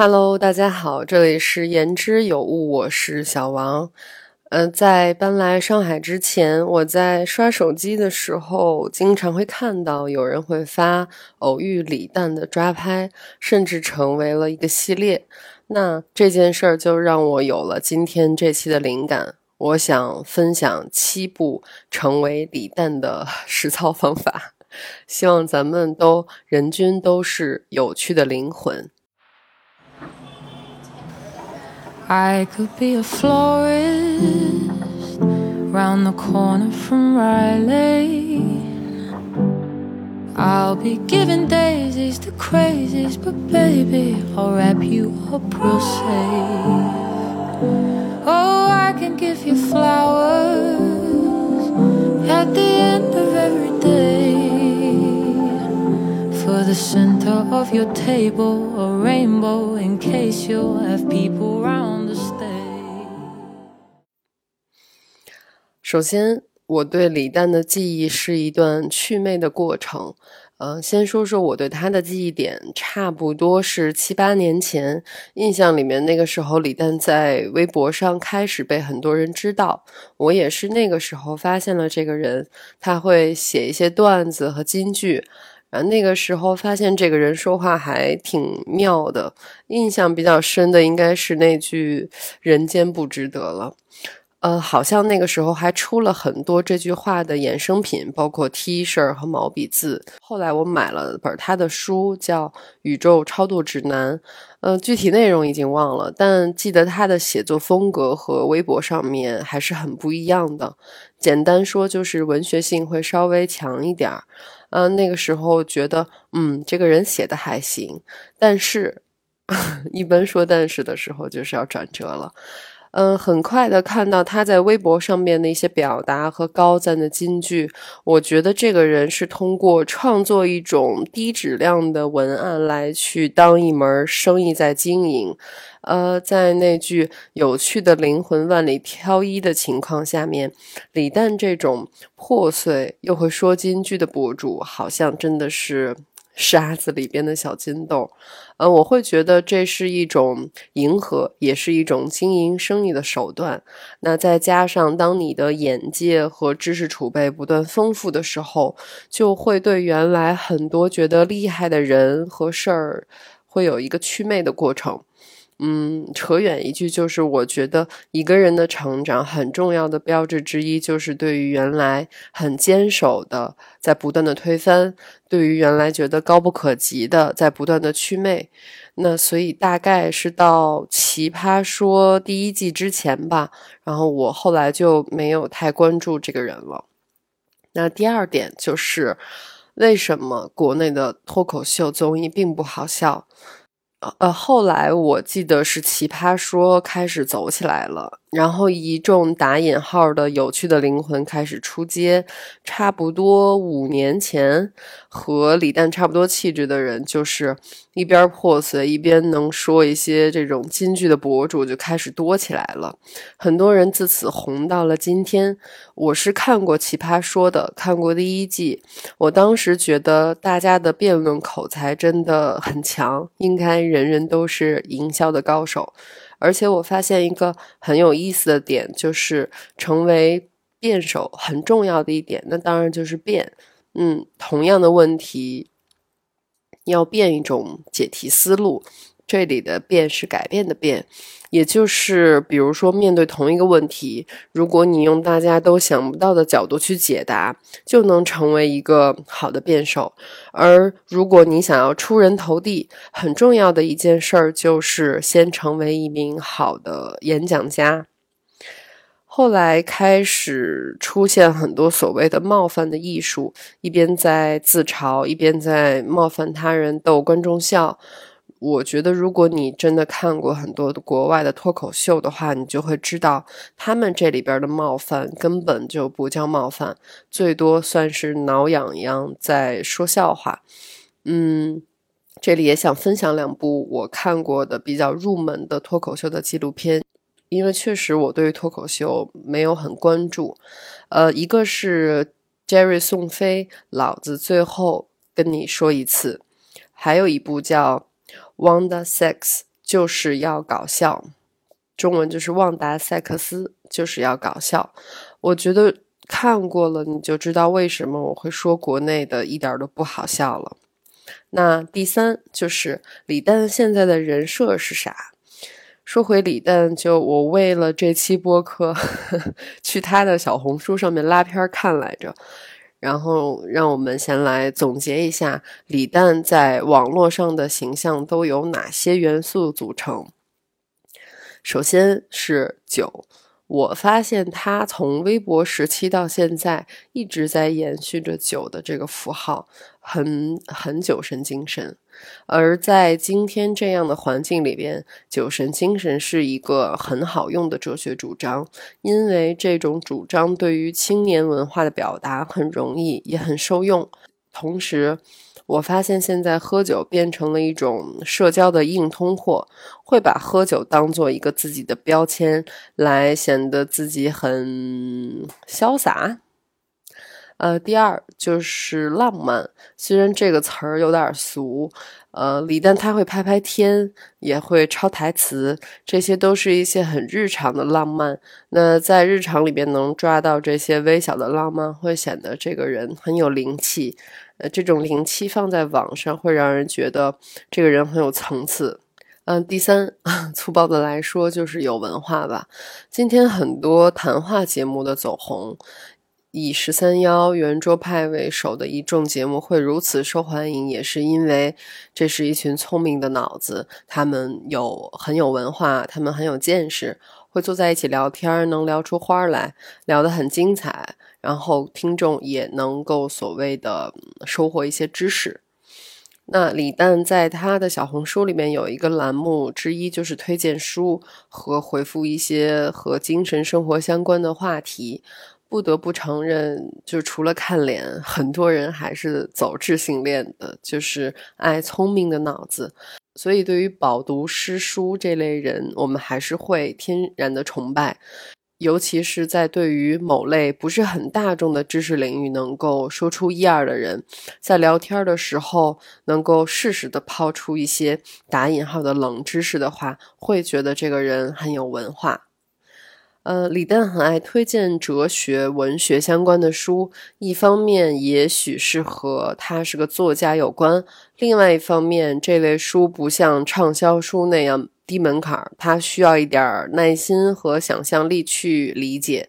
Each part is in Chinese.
Hello，大家好，这里是言之有物，我是小王。呃，在搬来上海之前，我在刷手机的时候，经常会看到有人会发偶遇李诞的抓拍，甚至成为了一个系列。那这件事儿就让我有了今天这期的灵感。我想分享七步成为李诞的 实操方法，希望咱们都人均都是有趣的灵魂。I could be a florist round the corner from Riley. I'll be giving daisies to crazies, but baby, I'll wrap you up real safe. Oh, I can give you flowers at the end the center of your table, a rainbow in case you'll have people round to stay. 首先，我对李诞的记忆是一段祛魅的过程。呃，先说说我对他的记忆点，差不多是七八年前，印象里面那个时候，李诞在微博上开始被很多人知道。我也是那个时候发现了这个人，他会写一些段子和金句。啊那个时候发现这个人说话还挺妙的，印象比较深的应该是那句“人间不值得了”。呃，好像那个时候还出了很多这句话的衍生品，包括 T 恤和毛笔字。后来我买了本他的书，叫《宇宙超度指南》。呃，具体内容已经忘了，但记得他的写作风格和微博上面还是很不一样的。简单说，就是文学性会稍微强一点儿。嗯，那个时候觉得，嗯，这个人写的还行，但是，一般说但是的时候，就是要转折了。嗯，很快的看到他在微博上面的一些表达和高赞的金句，我觉得这个人是通过创作一种低质量的文案来去当一门生意在经营。呃，在那句“有趣的灵魂万里挑一”的情况下面，李诞这种破碎又会说金句的博主，好像真的是。沙子里边的小金豆，呃，我会觉得这是一种迎合，也是一种经营生意的手段。那再加上当你的眼界和知识储备不断丰富的时候，就会对原来很多觉得厉害的人和事儿，会有一个祛魅的过程。嗯，扯远一句，就是我觉得一个人的成长很重要的标志之一，就是对于原来很坚守的，在不断的推翻；对于原来觉得高不可及的，在不断的祛魅。那所以大概是到《奇葩说》第一季之前吧，然后我后来就没有太关注这个人了。那第二点就是，为什么国内的脱口秀综艺并不好笑？呃，后来我记得是《奇葩说》开始走起来了。然后一众打引号的有趣的灵魂开始出街，差不多五年前，和李诞差不多气质的人，就是一边破碎一边能说一些这种金句的博主就开始多起来了。很多人自此红到了今天。我是看过《奇葩说》的，看过第一季，我当时觉得大家的辩论口才真的很强，应该人人都是营销的高手。而且我发现一个很有意思的点，就是成为辩手很重要的一点，那当然就是辩。嗯，同样的问题，要变一种解题思路。这里的“变”是改变的“变”，也就是比如说，面对同一个问题，如果你用大家都想不到的角度去解答，就能成为一个好的辩手。而如果你想要出人头地，很重要的一件事儿就是先成为一名好的演讲家。后来开始出现很多所谓的冒犯的艺术，一边在自嘲，一边在冒犯他人，逗观众笑。我觉得，如果你真的看过很多国外的脱口秀的话，你就会知道，他们这里边的冒犯根本就不叫冒犯，最多算是挠痒痒在说笑话。嗯，这里也想分享两部我看过的比较入门的脱口秀的纪录片，因为确实我对脱口秀没有很关注。呃，一个是 Jerry 宋飞，老子最后跟你说一次，还有一部叫。Wanda Sex 就是要搞笑，中文就是旺达塞克斯，就是要搞笑。我觉得看过了你就知道为什么我会说国内的一点都不好笑了。那第三就是李诞现在的人设是啥？说回李诞，就我为了这期播客 去他的小红书上面拉片看来着。然后，让我们先来总结一下李诞在网络上的形象都有哪些元素组成。首先是酒，我发现他从微博时期到现在一直在延续着酒的这个符号，很很酒神精神。而在今天这样的环境里边，酒神精神是一个很好用的哲学主张，因为这种主张对于青年文化的表达很容易，也很受用。同时，我发现现在喝酒变成了一种社交的硬通货，会把喝酒当做一个自己的标签，来显得自己很潇洒。呃，第二就是浪漫，虽然这个词儿有点俗，呃，李诞他会拍拍天，也会抄台词，这些都是一些很日常的浪漫。那在日常里边能抓到这些微小的浪漫，会显得这个人很有灵气。呃，这种灵气放在网上，会让人觉得这个人很有层次。嗯，第三，粗暴的来说就是有文化吧。今天很多谈话节目的走红。以十三幺圆桌派为首的一众节目会如此受欢迎，也是因为这是一群聪明的脑子，他们有很有文化，他们很有见识，会坐在一起聊天，能聊出花来，聊得很精彩，然后听众也能够所谓的收获一些知识。那李诞在他的小红书里面有一个栏目之一，就是推荐书和回复一些和精神生活相关的话题。不得不承认，就除了看脸，很多人还是走智性恋的，就是爱聪明的脑子。所以，对于饱读诗书这类人，我们还是会天然的崇拜。尤其是在对于某类不是很大众的知识领域能够说出一二的人，在聊天的时候能够适时的抛出一些打引号的冷知识的话，会觉得这个人很有文化。呃，李诞很爱推荐哲学、文学相关的书，一方面也许是和他是个作家有关，另外一方面，这类书不像畅销书那样低门槛，它需要一点耐心和想象力去理解。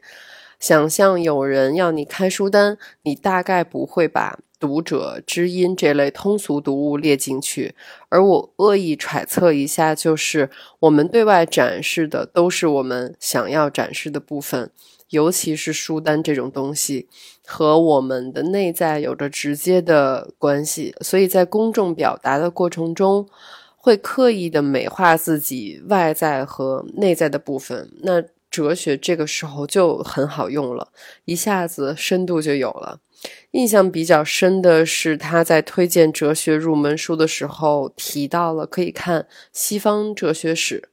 想象有人要你开书单，你大概不会把。读者知音这类通俗读物列进去，而我恶意揣测一下，就是我们对外展示的都是我们想要展示的部分，尤其是书单这种东西，和我们的内在有着直接的关系，所以在公众表达的过程中，会刻意的美化自己外在和内在的部分。那哲学这个时候就很好用了，一下子深度就有了。印象比较深的是，他在推荐哲学入门书的时候提到了可以看西方哲学史，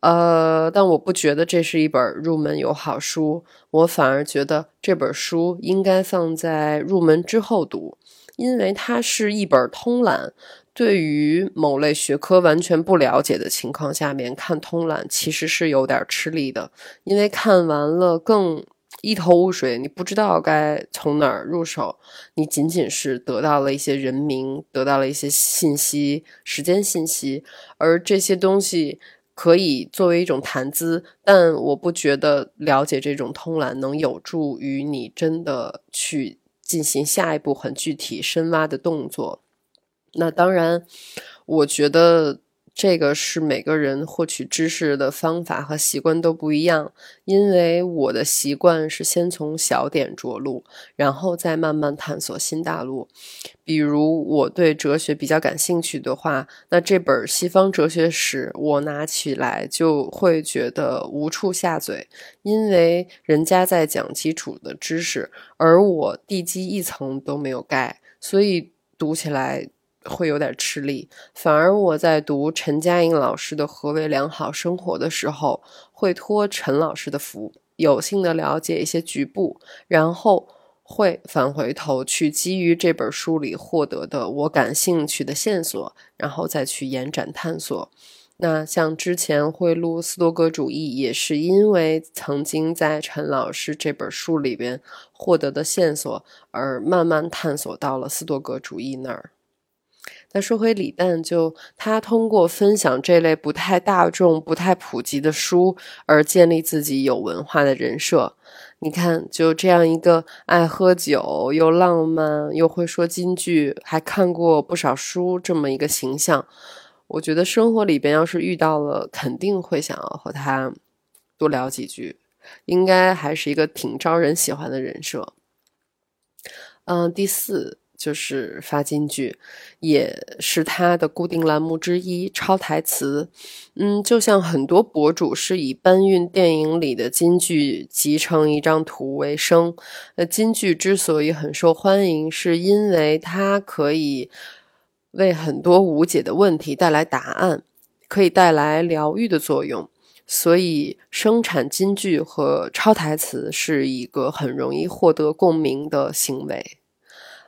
呃，但我不觉得这是一本入门友好书，我反而觉得这本书应该放在入门之后读，因为它是一本通览，对于某类学科完全不了解的情况下面看通览其实是有点吃力的，因为看完了更。一头雾水，你不知道该从哪儿入手，你仅仅是得到了一些人名，得到了一些信息、时间信息，而这些东西可以作为一种谈资，但我不觉得了解这种通览能有助于你真的去进行下一步很具体深挖的动作。那当然，我觉得。这个是每个人获取知识的方法和习惯都不一样，因为我的习惯是先从小点着陆，然后再慢慢探索新大陆。比如我对哲学比较感兴趣的话，那这本西方哲学史我拿起来就会觉得无处下嘴，因为人家在讲基础的知识，而我地基一层都没有盖，所以读起来。会有点吃力，反而我在读陈嘉映老师的《何为良好生活》的时候，会托陈老师的福，有幸的了解一些局部，然后会返回头去基于这本书里获得的我感兴趣的线索，然后再去延展探索。那像之前会录斯多格主义，也是因为曾经在陈老师这本书里边获得的线索，而慢慢探索到了斯多格主义那儿。那说回李诞，就他通过分享这类不太大众、不太普及的书，而建立自己有文化的人设。你看，就这样一个爱喝酒、又浪漫、又会说京剧、还看过不少书这么一个形象，我觉得生活里边要是遇到了，肯定会想要和他多聊几句，应该还是一个挺招人喜欢的人设。嗯，第四。就是发金句，也是他的固定栏目之一。抄台词，嗯，就像很多博主是以搬运电影里的金句集成一张图为生。那金句之所以很受欢迎，是因为它可以为很多无解的问题带来答案，可以带来疗愈的作用。所以，生产金句和抄台词是一个很容易获得共鸣的行为。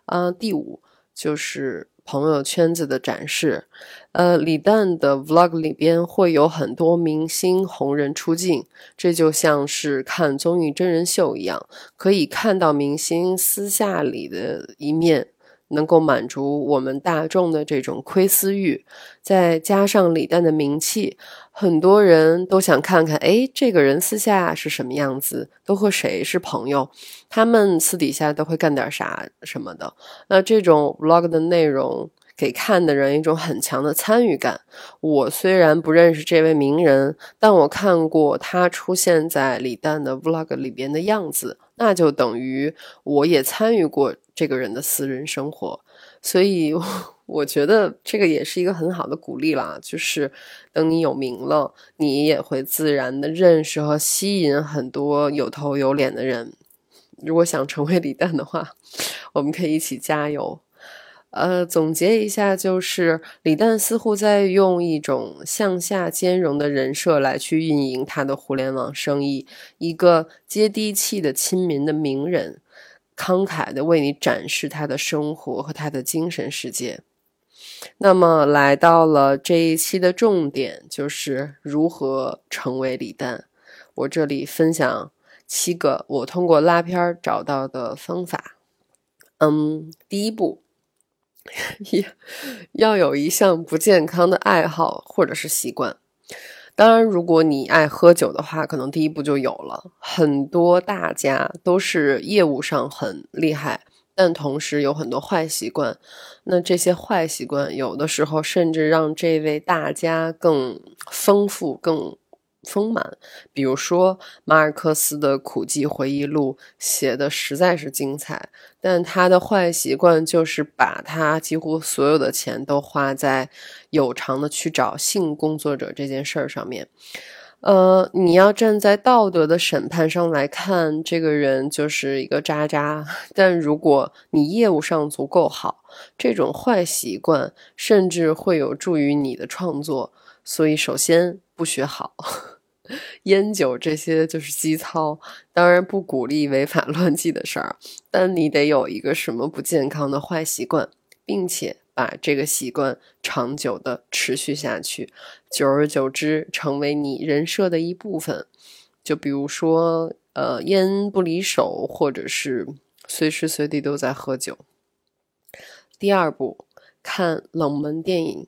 啊，第五就是朋友圈子的展示。呃，李诞的 vlog 里边会有很多明星红人出镜，这就像是看综艺真人秀一样，可以看到明星私下里的一面。能够满足我们大众的这种窥私欲，再加上李诞的名气，很多人都想看看，哎，这个人私下是什么样子，都和谁是朋友，他们私底下都会干点啥什么的。那这种 vlog 的内容给看的人一种很强的参与感。我虽然不认识这位名人，但我看过他出现在李诞的 vlog 里边的样子。那就等于我也参与过这个人的私人生活，所以 我觉得这个也是一个很好的鼓励啦。就是等你有名了，你也会自然的认识和吸引很多有头有脸的人。如果想成为李诞的话，我们可以一起加油。呃，总结一下，就是李诞似乎在用一种向下兼容的人设来去运营他的互联网生意，一个接地气的亲民的名人，慷慨的为你展示他的生活和他的精神世界。那么，来到了这一期的重点，就是如何成为李诞。我这里分享七个我通过拉片找到的方法。嗯，第一步。要有一项不健康的爱好或者是习惯。当然，如果你爱喝酒的话，可能第一步就有了。很多大家都是业务上很厉害，但同时有很多坏习惯。那这些坏习惯，有的时候甚至让这位大家更丰富、更。丰满，比如说马尔克斯的苦记回忆录写的实在是精彩，但他的坏习惯就是把他几乎所有的钱都花在有偿的去找性工作者这件事儿上面。呃，你要站在道德的审判上来看，这个人就是一个渣渣。但如果你业务上足够好，这种坏习惯甚至会有助于你的创作。所以，首先不学好。烟酒这些就是基操，当然不鼓励违法 乱纪的事儿，但你得有一个什么不健康的坏习惯，并且把这个习惯长久的持续下去，久而久之成为你人设的一部分。就比如说，呃，烟不离手，或者是随时随地都在喝酒。第二步，看冷门电影。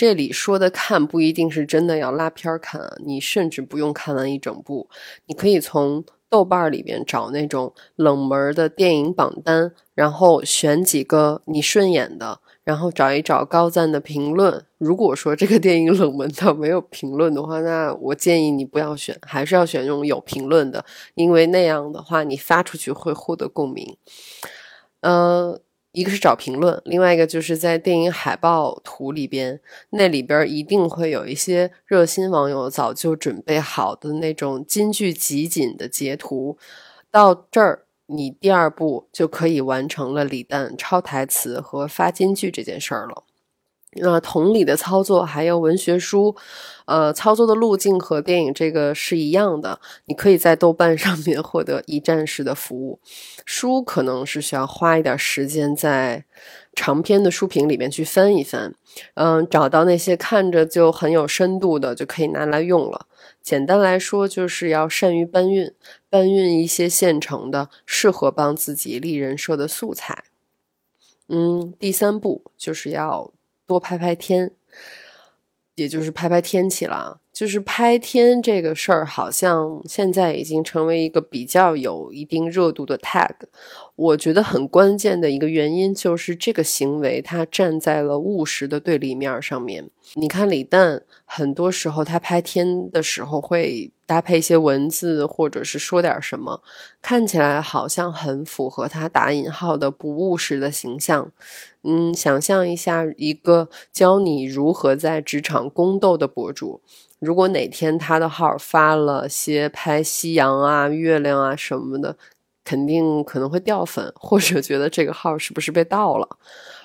这里说的看不一定是真的要拉片儿看啊，你甚至不用看完一整部，你可以从豆瓣里边找那种冷门的电影榜单，然后选几个你顺眼的，然后找一找高赞的评论。如果说这个电影冷门到没有评论的话，那我建议你不要选，还是要选那种有评论的，因为那样的话你发出去会获得共鸣。呃。一个是找评论，另外一个就是在电影海报图里边，那里边一定会有一些热心网友早就准备好的那种金句集锦的截图。到这儿，你第二步就可以完成了李诞抄台词和发金句这件事儿了。那同理的操作还有文学书，呃，操作的路径和电影这个是一样的。你可以在豆瓣上面获得一站式的服务，书可能是需要花一点时间在长篇的书评里面去翻一翻，嗯，找到那些看着就很有深度的，就可以拿来用了。简单来说，就是要善于搬运，搬运一些现成的、适合帮自己立人设的素材。嗯，第三步就是要。多拍拍天，也就是拍拍天气了。就是拍天这个事儿，好像现在已经成为一个比较有一定热度的 tag。我觉得很关键的一个原因就是这个行为，它站在了务实的对立面上面。你看李诞，很多时候他拍天的时候会搭配一些文字，或者是说点什么，看起来好像很符合他打引号的不务实的形象。嗯，想象一下，一个教你如何在职场宫斗的博主，如果哪天他的号发了些拍夕阳啊、月亮啊什么的。肯定可能会掉粉，或者觉得这个号是不是被盗了。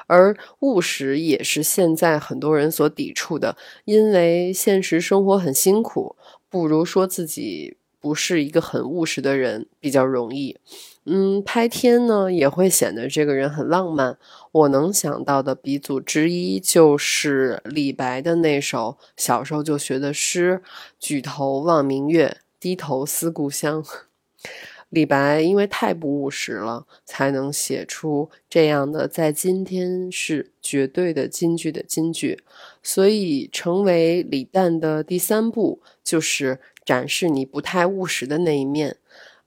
而务实也是现在很多人所抵触的，因为现实生活很辛苦，不如说自己不是一个很务实的人比较容易。嗯，拍天呢也会显得这个人很浪漫。我能想到的鼻祖之一就是李白的那首小时候就学的诗：“举头望明月，低头思故乡。” 李白因为太不务实了，才能写出这样的在今天是绝对的金句的金句。所以，成为李诞的第三步就是展示你不太务实的那一面。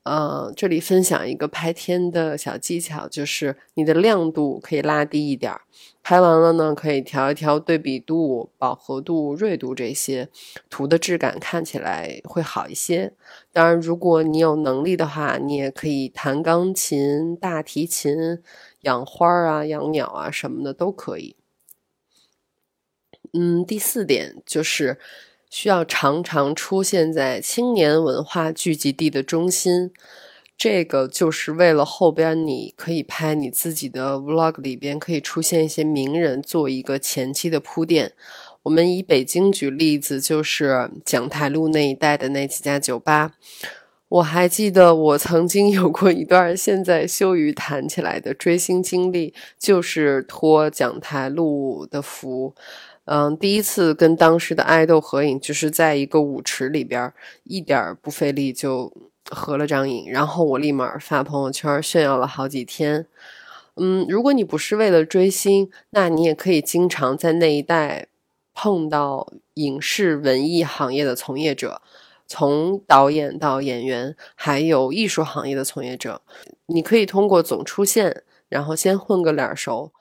呃，这里分享一个拍天的小技巧，就是你的亮度可以拉低一点儿。拍完了呢，可以调一调对比度、饱和度、锐度这些，图的质感看起来会好一些。当然，如果你有能力的话，你也可以弹钢琴、大提琴、养花啊、养鸟啊什么的都可以。嗯，第四点就是需要常常出现在青年文化聚集地的中心。这个就是为了后边你可以拍你自己的 vlog 里边可以出现一些名人做一个前期的铺垫。我们以北京举例子，就是讲台路那一带的那几家酒吧。我还记得我曾经有过一段现在羞于谈起来的追星经历，就是托讲台路的福。嗯，第一次跟当时的爱豆合影，就是在一个舞池里边，一点不费力就。合了张影，然后我立马发朋友圈炫耀了好几天。嗯，如果你不是为了追星，那你也可以经常在那一带碰到影视文艺行业的从业者，从导演到演员，还有艺术行业的从业者。你可以通过总出现，然后先混个脸熟。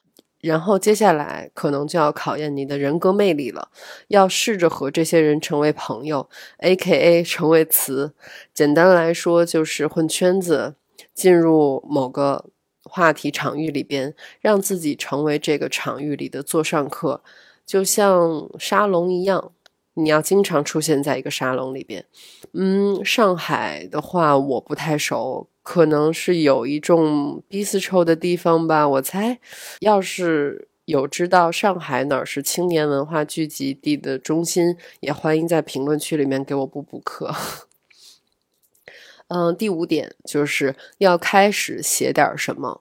然后接下来可能就要考验你的人格魅力了，要试着和这些人成为朋友，A.K.A. 成为词。简单来说就是混圈子，进入某个话题场域里边，让自己成为这个场域里的座上客，就像沙龙一样。你要经常出现在一个沙龙里边。嗯，上海的话我不太熟。可能是有一种逼死臭的地方吧，我猜。要是有知道上海哪儿是青年文化聚集地的中心，也欢迎在评论区里面给我补补课。嗯，第五点就是要开始写点什么。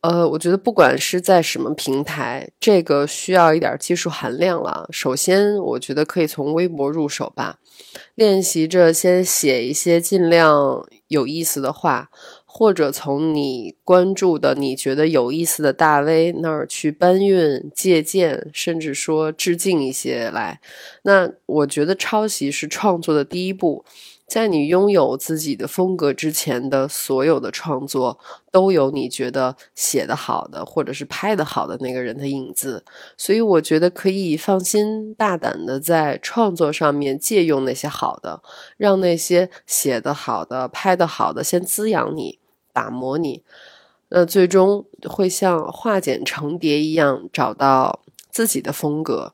呃，我觉得不管是在什么平台，这个需要一点技术含量了。首先，我觉得可以从微博入手吧，练习着先写一些尽量。有意思的话，或者从你关注的、你觉得有意思的大 V 那儿去搬运、借鉴，甚至说致敬一些来。那我觉得抄袭是创作的第一步。在你拥有自己的风格之前的所有的创作，都有你觉得写的好的，或者是拍的好的那个人的影子。所以我觉得可以放心大胆的在创作上面借用那些好的，让那些写的好的、拍的好的先滋养你、打磨你，那最终会像化茧成蝶一样找到自己的风格。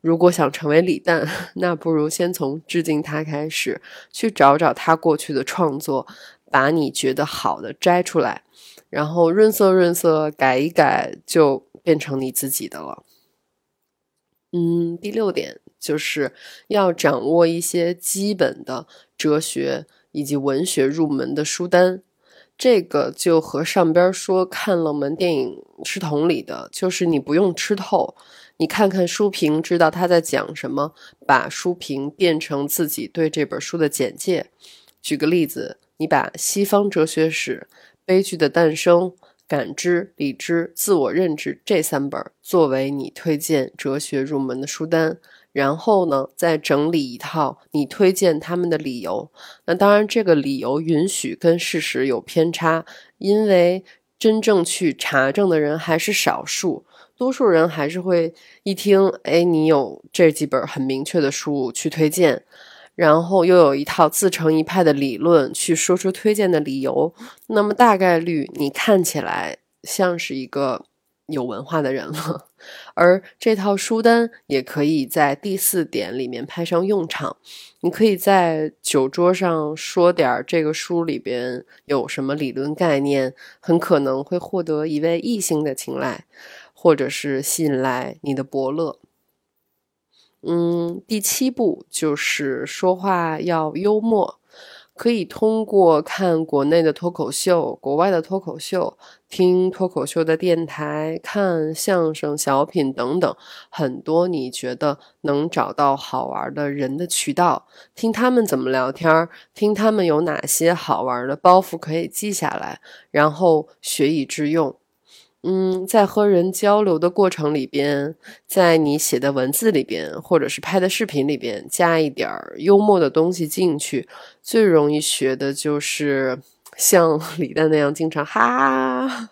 如果想成为李诞，那不如先从致敬他开始，去找找他过去的创作，把你觉得好的摘出来，然后润色润色，改一改，就变成你自己的了。嗯，第六点就是要掌握一些基本的哲学以及文学入门的书单。这个就和上边说看冷门电影是同理的，就是你不用吃透，你看看书评，知道他在讲什么，把书评变成自己对这本书的简介。举个例子，你把《西方哲学史》《悲剧的诞生》《感知、理智、自我认知》这三本作为你推荐哲学入门的书单。然后呢，再整理一套你推荐他们的理由。那当然，这个理由允许跟事实有偏差，因为真正去查证的人还是少数，多数人还是会一听，哎，你有这几本很明确的书去推荐，然后又有一套自成一派的理论去说出推荐的理由，那么大概率你看起来像是一个。有文化的人了，而这套书单也可以在第四点里面派上用场。你可以在酒桌上说点这个书里边有什么理论概念，很可能会获得一位异性的青睐，或者是吸引来你的伯乐。嗯，第七步就是说话要幽默。可以通过看国内的脱口秀、国外的脱口秀、听脱口秀的电台、看相声、小品等等，很多你觉得能找到好玩的人的渠道，听他们怎么聊天，听他们有哪些好玩的包袱可以记下来，然后学以致用。嗯，在和人交流的过程里边，在你写的文字里边，或者是拍的视频里边，加一点幽默的东西进去，最容易学的就是像 李诞那样经常哈，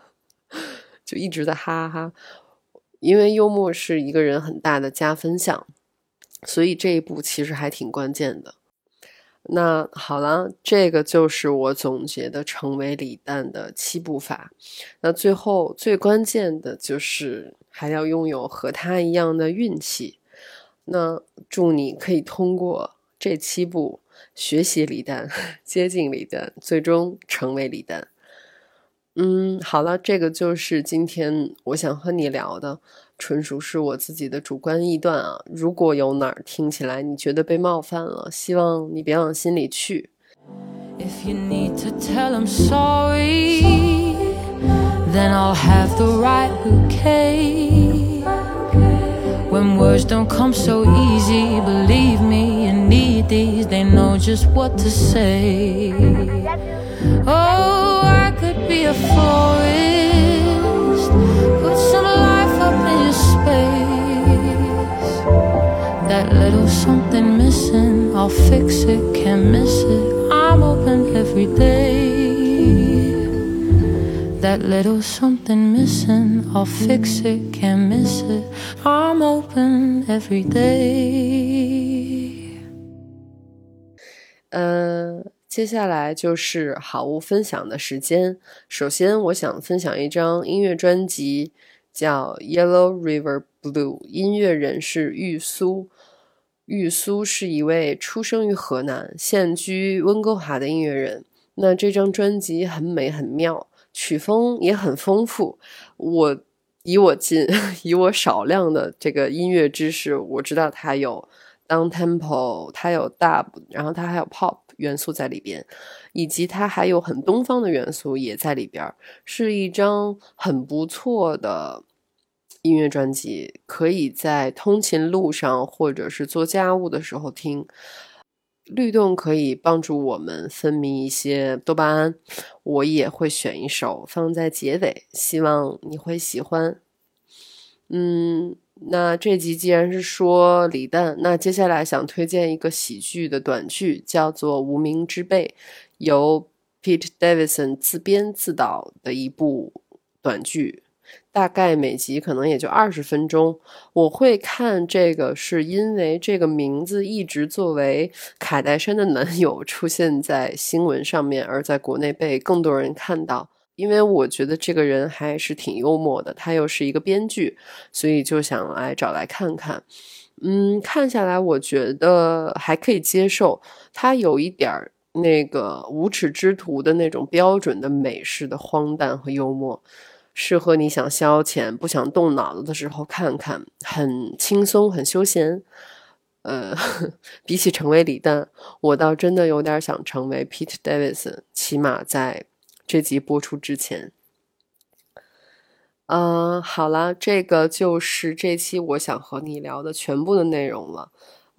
就一直在哈哈，因为幽默是一个人很大的加分项，所以这一步其实还挺关键的。那好了，这个就是我总结的成为李诞的七步法。那最后最关键的就是还要拥有和他一样的运气。那祝你可以通过这七步学习李诞，接近李诞，最终成为李诞。嗯，好了，这个就是今天我想和你聊的。纯属是我自己的主观臆断啊！如果有哪儿听起来你觉得被冒犯了，希望你别往心里去。That little something missing i'll fix it can't miss it i'm open every day that little something missing i'll fix it can't miss it i'm open every day 呃接下来就是好物分享的时间首先我想分享一张音乐专辑叫 yellow river blue 音乐人是玉苏玉苏是一位出生于河南、现居温哥华的音乐人。那这张专辑很美很妙，曲风也很丰富。我以我近 以我少量的这个音乐知识，我知道它有 down tempo，它有 dub，然后它还有 pop 元素在里边，以及它还有很东方的元素也在里边，是一张很不错的。音乐专辑可以在通勤路上或者是做家务的时候听，律动可以帮助我们分泌一些多巴胺。我也会选一首放在结尾，希望你会喜欢。嗯，那这集既然是说李诞，那接下来想推荐一个喜剧的短剧，叫做《无名之辈》，由 Pete Davidson 自编自导的一部短剧。大概每集可能也就二十分钟。我会看这个，是因为这个名字一直作为卡戴珊的男友 出现在新闻上面，而在国内被更多人看到。因为我觉得这个人还是挺幽默的，他又是一个编剧，所以就想来找来看看。嗯，看下来我觉得还可以接受。他有一点儿那个无耻之徒的那种标准的美式的荒诞和幽默。适合你想消遣、不想动脑子的时候看看，很轻松、很休闲。呃，比起成为李诞，我倒真的有点想成为 Pete Davidson，起码在这集播出之前。嗯，好了，这个就是这期我想和你聊的全部的内容了。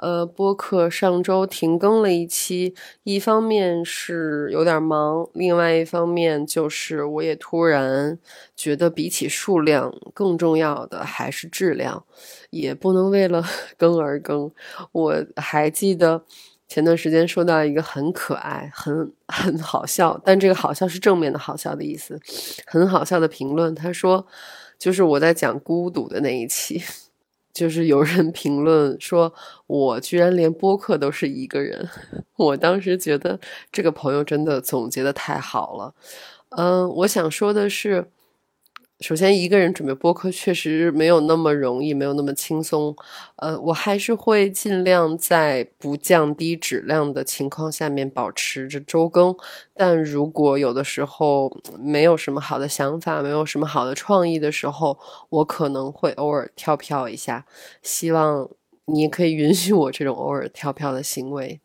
呃，播客上周停更了一期，一方面是有点忙，另外一方面就是我也突然觉得，比起数量更重要的还是质量，也不能为了 更而更。我还记得前段时间收到一个很可爱、很很好笑，但这个好笑是正面的好笑的意思，很好笑的评论。他说，就是我在讲孤独的那一期。就是有人 评论说，我居然连播客都是一个人。我当时觉得这个朋友真的总结的太好了。嗯，我想说的是。首先，一个人准备播客确实没有那么容易，没有那么轻松。呃，我还是会尽量在不降低质量的情况下面保持着周更。但如果有的时候没有什么好的想法，没有什么好的创意的时候，我可能会偶尔跳票一下。希望你可以允许我这种偶尔跳票的行为。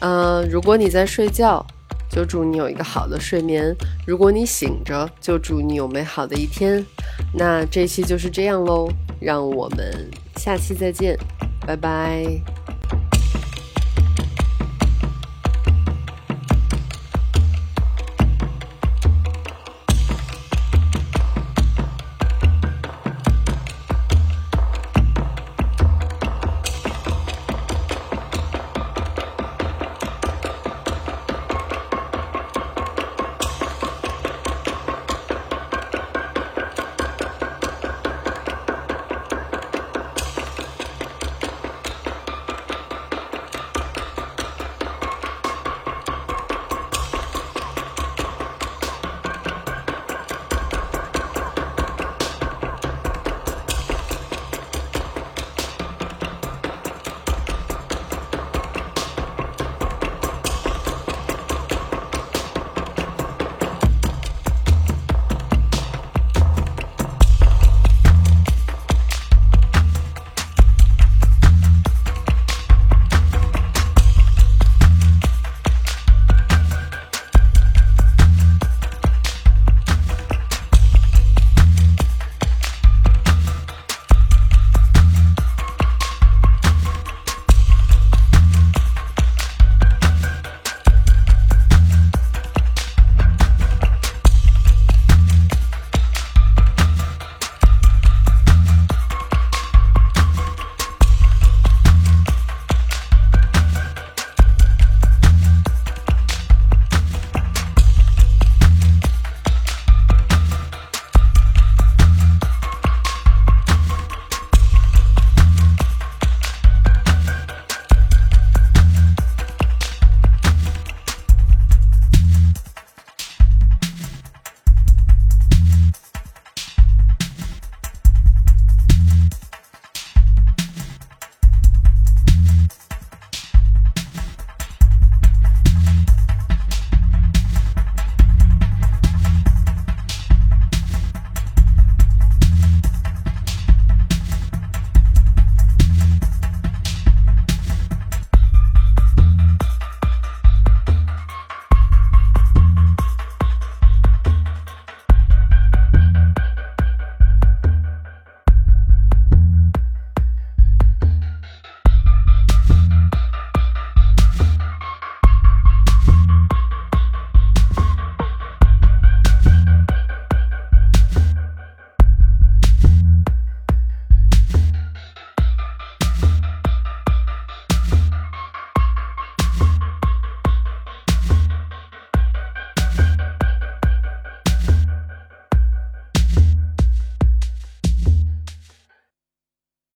嗯，如果你在睡觉。就祝你有一个好的睡眠。如果你醒着，就祝你有美好的一天。那这期就是这样喽，让我们下期再见，拜拜。